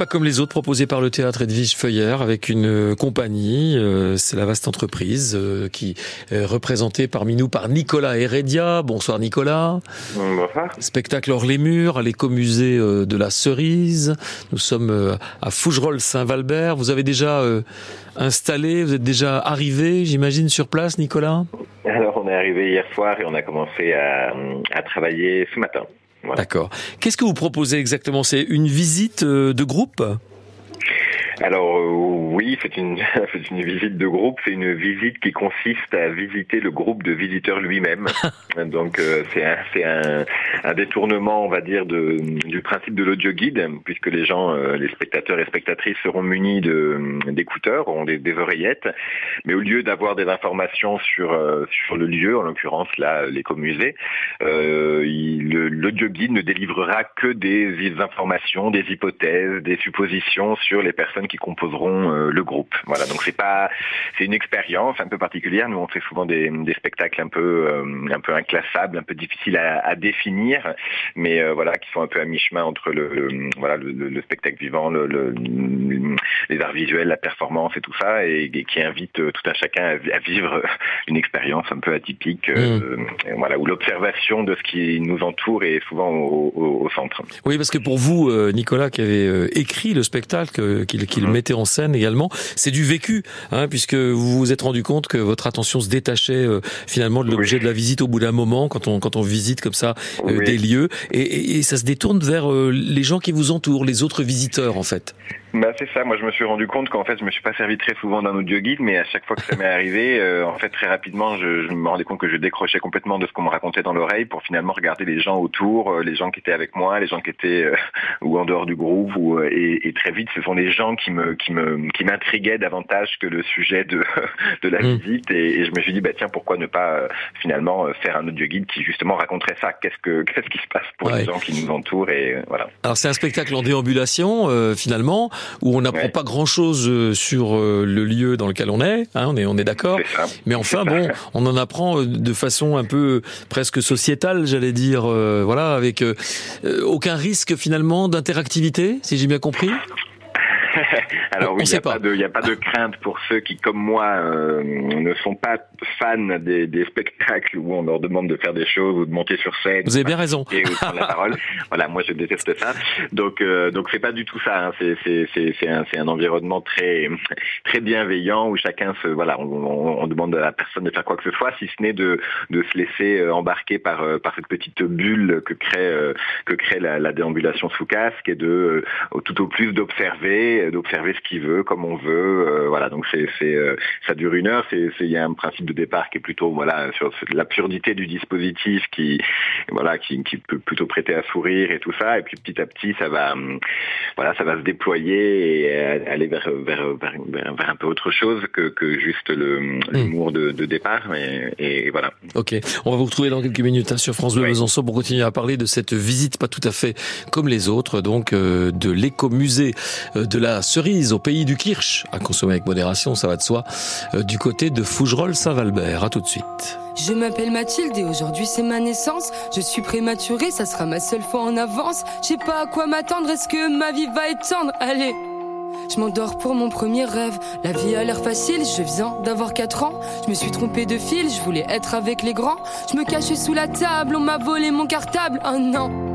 pas comme les autres proposés par le théâtre Edwige Feuillère avec une compagnie. C'est la vaste entreprise qui est représentée parmi nous par Nicolas Heredia. Bonsoir Nicolas. Bonsoir. Spectacle hors les murs à l'écomusée de la Cerise. Nous sommes à Fougerolles-Saint-Valbert. Vous avez déjà installé, vous êtes déjà arrivé, j'imagine, sur place, Nicolas? Alors, on est arrivé hier soir et on a commencé à, à travailler ce matin. D'accord. Qu'est-ce que vous proposez exactement? C'est une visite euh, de groupe? Alors euh, oui, c'est une, une visite de groupe. C'est une visite qui consiste à visiter le groupe de visiteurs lui-même. Donc euh, c'est un, un, un, détournement, on va dire, de, du principe de l'audio guide, puisque les gens, euh, les spectateurs et spectatrices seront munis d'écouteurs, auront des, des, oreillettes. Mais au lieu d'avoir des informations sur sur le lieu, en l'occurrence là l'écomusée, euh, l'audio guide ne délivrera que des informations, des hypothèses, des suppositions sur les personnes qui composeront euh, le groupe. Voilà, donc c'est pas, c'est une expérience un peu particulière. Nous on fait souvent des, des spectacles un peu, euh, un peu inclassables, un peu difficiles à, à définir, mais euh, voilà, qui sont un peu à mi-chemin entre le, voilà le, le, spectacle vivant, le, les arts visuels, la performance et tout ça, et, qui invite tout un chacun à, vivre une expérience un peu atypique, mmh. voilà, où l'observation de ce qui nous entoure est souvent au, au, au, centre. Oui, parce que pour vous, Nicolas, qui avait écrit le spectacle, qu'il qu'il mhm. mettait en scène également. C'est du vécu, hein, puisque vous vous êtes rendu compte que votre attention se détachait euh, finalement de l'objet de la visite au bout d'un moment, quand on quand on visite comme ça euh, des lieux, et, et, ça se détourne vers euh, les gens qui vous entourent, les autres visiteurs en fait. Bah c'est ça. Moi, je me suis rendu compte qu'en fait, je me suis pas servi très souvent d'un audio guide, mais à chaque fois que ça m'est arrivé, euh, en fait, très rapidement, je, je, me rendais compte que je décrochais complètement de ce qu'on me racontait dans l'oreille pour finalement regarder les gens autour, euh, les gens qui étaient avec moi, les gens qui étaient euh, ou en dehors du groupe, ou et, et, très vite, ce sont les gens qui me qui me qui m'intriguaient davantage que le sujet de de la mmh. visite. Et, et, je me suis dit, bah tiens, pourquoi ne pas finalement faire un audio guide qui justement raconterait ça? Qu'est-ce que qu'est-ce qui se passe pour les gens qui nous entourent? Et voilà. Alors c'est un spectacle en déambulation finalement où on n'apprend pas grand-chose euh, sur euh, le lieu dans lequel on est, hein, on est, on est d'accord. Mais enfin, bon, on en apprend euh, de façon un peu presque sociétale, j'allais dire, voilà, avec aucun risque finalement d'interactivité, si j'ai bien compris? Alors oui, il n'y a, pas. De, a pas de crainte pour ceux qui, comme moi, euh, ne sont pas fans des, des, spectacles où on leur demande de faire des choses ou de monter sur scène. Vous avez bien raison. Et la parole. Voilà, moi je déteste ça. Donc euh, donc c'est pas du tout ça. Hein. C'est c'est c'est un c'est un environnement très très bienveillant où chacun se voilà on, on, demande à la personne de faire quoi que ce soit si ce n'est de de se laisser euh, embarquer par euh, par cette petite bulle que crée que crée la, la déambulation sous casque et de tout au plus d'observer d'observer ce qu'il veut, comme on veut. Euh, voilà, donc c'est, c'est, euh, ça dure une heure. C'est, il y a un principe de départ qui est plutôt, voilà, sur l'absurdité du dispositif qui, voilà, qui, qui, peut plutôt prêter à sourire et tout ça. Et puis petit à petit, ça va, hum, voilà, ça va se déployer et aller vers, vers, vers, vers un peu autre chose que, que juste le, hmm. l'humour de, de départ. Et, et, voilà. Ok, on va vous retrouver dans quelques minutes hein, sur France Bleu Besançon pour continuer à parler de cette visite pas tout à fait comme les autres, donc euh, de l'écomusée de la cerise au pays du Kirsch, à consommer avec modération, ça va de soi, euh, du côté de Fougerolles-Saint-Valbert. À tout de suite. Je m'appelle Mathilde et aujourd'hui c'est ma naissance. Je suis prématurée, ça sera ma seule fois en avance. Je sais pas à quoi m'attendre, est-ce que ma vie va être tendre Allez je m'endors pour mon premier rêve. La vie a l'air facile, je viens d'avoir 4 ans. Je me suis trompée de fil, je voulais être avec les grands. Je me cachais sous la table, on m'a volé mon cartable. Oh an.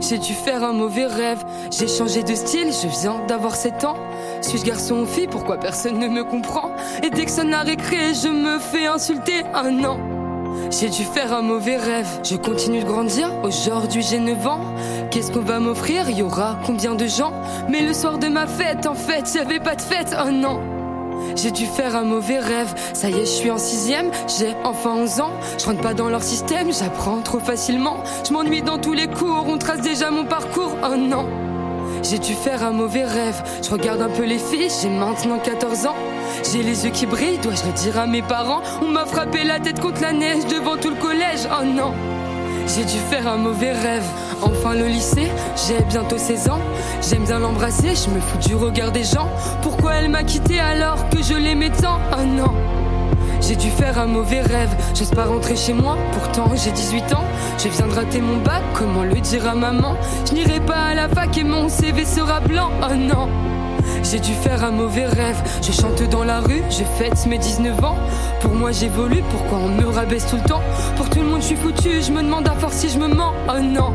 J'ai dû faire un mauvais rêve. J'ai changé de style, je viens d'avoir 7 ans. Suis-je garçon ou fille Pourquoi personne ne me comprend? Et dès que ça n'a récré, je me fais insulter. Un an. J'ai dû faire un mauvais rêve. Je continue de grandir. Aujourd'hui, j'ai 9 ans. Qu'est-ce qu'on va m'offrir? Y aura combien de gens? Mais le soir de ma fête, en fait, j'avais pas de fête. Un an. J'ai dû faire un mauvais rêve. Ça y est, je suis en sixième, j'ai enfin 11 ans. Je rentre pas dans leur système, j'apprends trop facilement. Je m'ennuie dans tous les cours, on trace déjà mon parcours. Oh non. J'ai dû faire un mauvais rêve. Je regarde un peu les filles, j'ai maintenant 14 ans. J'ai les yeux qui brillent, dois-je le dire à mes parents? On m'a frappé la tête contre la neige devant tout le collège. Oh non. J'ai dû faire un mauvais rêve. Enfin le lycée, j'ai bientôt 16 ans. J'aime bien l'embrasser, je me fous du regard des gens. Pourquoi elle m'a quitté alors que je l'aimais tant? Oh non. J'ai dû faire un mauvais rêve, j'ose pas rentrer chez moi, pourtant j'ai 18 ans. Je viens de rater mon bac, comment le dire à maman? Je n'irai pas à la fac et mon CV sera blanc, oh non. J'ai dû faire un mauvais rêve, je chante dans la rue, je fête mes 19 ans. Pour moi j'évolue, pourquoi on me rabaisse tout le temps? Pour tout le monde je suis foutu, je me demande à force si je me mens, oh non.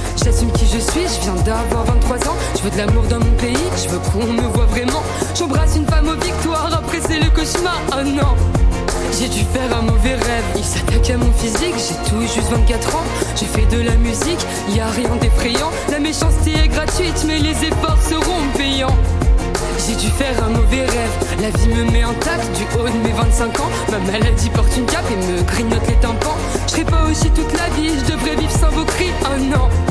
J'assume qui je suis, je viens d'avoir 23 ans. Je veux de l'amour dans mon pays, je veux qu'on me voit vraiment. J'embrasse une femme aux victoires, après c'est le cauchemar. Oh non! J'ai dû faire un mauvais rêve. Il s'attaque à mon physique, j'ai tout juste 24 ans. J'ai fait de la musique, y a rien d'effrayant. La méchanceté est gratuite, mais les efforts seront payants. J'ai dû faire un mauvais rêve. La vie me met intact du haut de mes 25 ans. Ma maladie porte une cape et me grignote les tympans. Je serai pas aussi toute la vie, je devrais vivre sans vos cris. Oh non!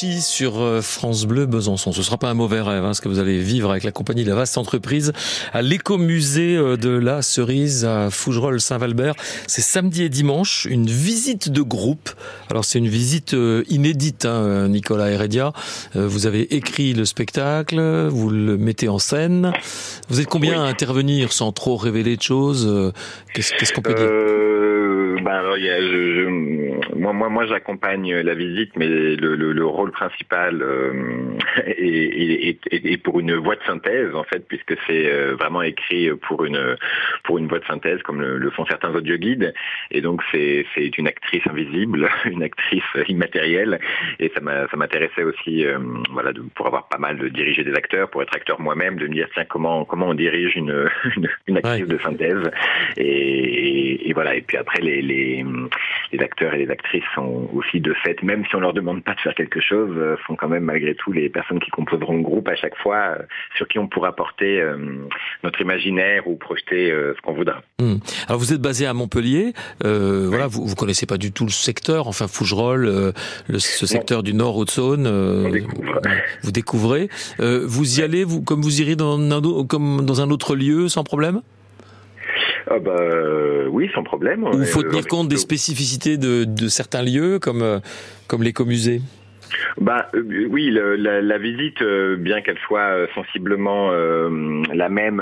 Sur euh, France Bleu Besançon. Ce sera pas un mauvais rêve, hein, ce que vous allez vivre avec la compagnie de la vaste entreprise à l'écomusée euh, de la Cerise à Fougerolles-Saint-Valbert. C'est samedi et dimanche, une visite de groupe. Alors c'est une visite euh, inédite, hein, Nicolas Heredia. Vous avez écrit le spectacle, vous le mettez en scène. Vous êtes combien à intervenir sans trop révéler de choses Qu'est-ce qu'on peut dire? Ben alors, y a, je, je- moi, moi, moi, j'accompagne la visite, mais le, le, le rôle principal euh, est, est, est- est pour une voix de synthèse, en fait, puisque c'est euh, vraiment écrit pour une pour une voix de synthèse, comme le, le font certains audio guides. Et donc, c'est c'est une actrice invisible, une actrice immatérielle, et ça m'a- ça m'intéressait aussi, euh, voilà, de, pour avoir pas mal de diriger des acteurs, pour être acteur moi-même, de me dire tiens comment comment on dirige une une, une actrice Ouais. de synthèse. Et, et voilà. Et puis après, les, les, les acteurs et les actrices sont aussi de fait, même si on leur demande pas de faire quelque chose, euh, sont quand même malgré tout les personnes qui composeront le groupe à chaque fois, euh, sur qui on pourra porter euh, notre imaginaire ou projeter euh, ce qu'on voudra. Hmm. Alors vous êtes basé à Montpellier, euh, voilà, vous, vous connaissez pas du tout le secteur, enfin Fougerolles, euh, le, ce secteur du Nord Haute-Saône, euh, découvre. vous découvrez. Euh, vous y allez, vous comme vous irez dans un, comme dans un autre lieu sans problème? Ah bah euh, oui, sans problème. Ou faut tenir compte des spécificités de, de certains lieux comme euh, comme l'écomusée? Bah euh, oui, le- la, la visite, euh, bien qu'elle soit sensiblement euh, la même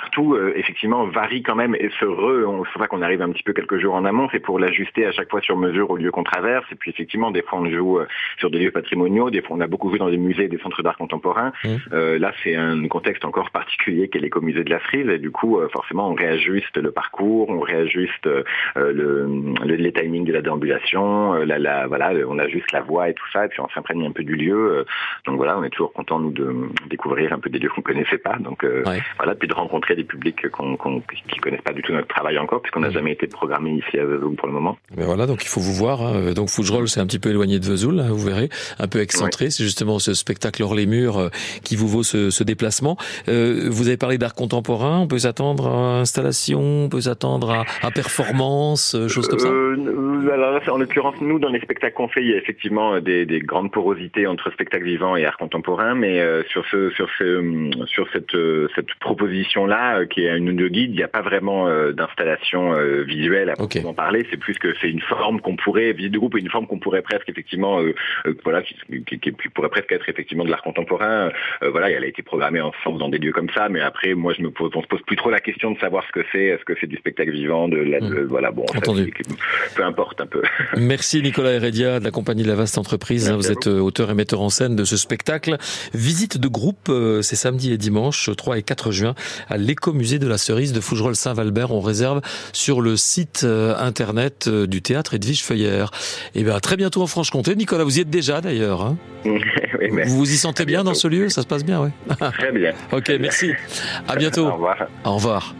partout, euh, effectivement, varie quand même et se re. on- C'est pour ça qu'on arrive un petit peu quelques jours en amont, c'est pour l'ajuster à chaque fois sur mesure au lieu qu'on traverse. Et puis effectivement, des fois on joue euh, sur des lieux patrimoniaux, des fois on a beaucoup vu dans des musées, des centres d'art contemporain. Mmh. Euh, là, c'est un contexte encore particulier qu'est l'écomusée de la Frise et du coup, euh, forcément, on réajuste le parcours, on réajuste euh, le, le- les timings de la déambulation, euh, la, la, voilà, on ajuste la voix et tout ça, et puis on s'imprègne un peu du lieu. donc voilà, on est toujours content nous de découvrir un peu des lieux qu'on connaissait pas. Donc euh, Ouais. voilà, puis de rencontrer des publics qu'on, qu'on, qui connaissent pas du tout notre travail encore, puisqu'on n'a jamais été programmé ici à Vesoul pour le moment. Ben voilà, donc il faut vous voir. hein. Donc Fougerolles, c'est un petit peu éloigné de Vesoul, hein, vous verrez, un peu excentré. C'est justement ce spectacle hors les murs euh, qui vous vaut ce, ce déplacement. Euh, vous avez parlé d'art contemporain. On peut s'attendre à installation, on peut s'attendre à, à performance, euh, choses comme ça? Euh, alors là, en l'occurrence, nous, dans les spectacles qu'on fait, il y a effectivement des, des grandes porosités entre spectacle vivant et art contemporain, mais euh, sur ce, sur ce, sur cette, cette proposition installation-là, qui est une audio guide, il n'y a pas vraiment d'installation visuelle à proprement parler. C'est plus que c'est une forme qu'on pourrait, visite de groupe, une forme qu'on pourrait presque effectivement, voilà, qui, qui, qui, pourrait presque être effectivement de l'art contemporain. voilà, elle a été programmée en dans des lieux comme ça, mais après, moi, je me pose, on se pose plus trop la question de savoir ce que c'est. Est-ce que c'est du spectacle vivant, de, la, mmh. voilà, bon, peu importe un peu. Merci Nicolas Heredia de la compagnie de la vaste entreprise. Vous êtes auteur et metteur en scène de ce spectacle. Visite de groupe, c'est samedi et dimanche, 3 et 4 juin, à l'écomusée de la Cerise de Fougerolles-Saint-Valbert. On réserve sur le site internet du théâtre Edwige Feuillère. Et bien, très bientôt en Franche-Comté. Nicolas, vous y êtes déjà d'ailleurs. Hein vous vous y sentez bien dans ce lieu? Ça se passe bien, oui. Très bien. Ok, merci. À bientôt. Au revoir. Au revoir.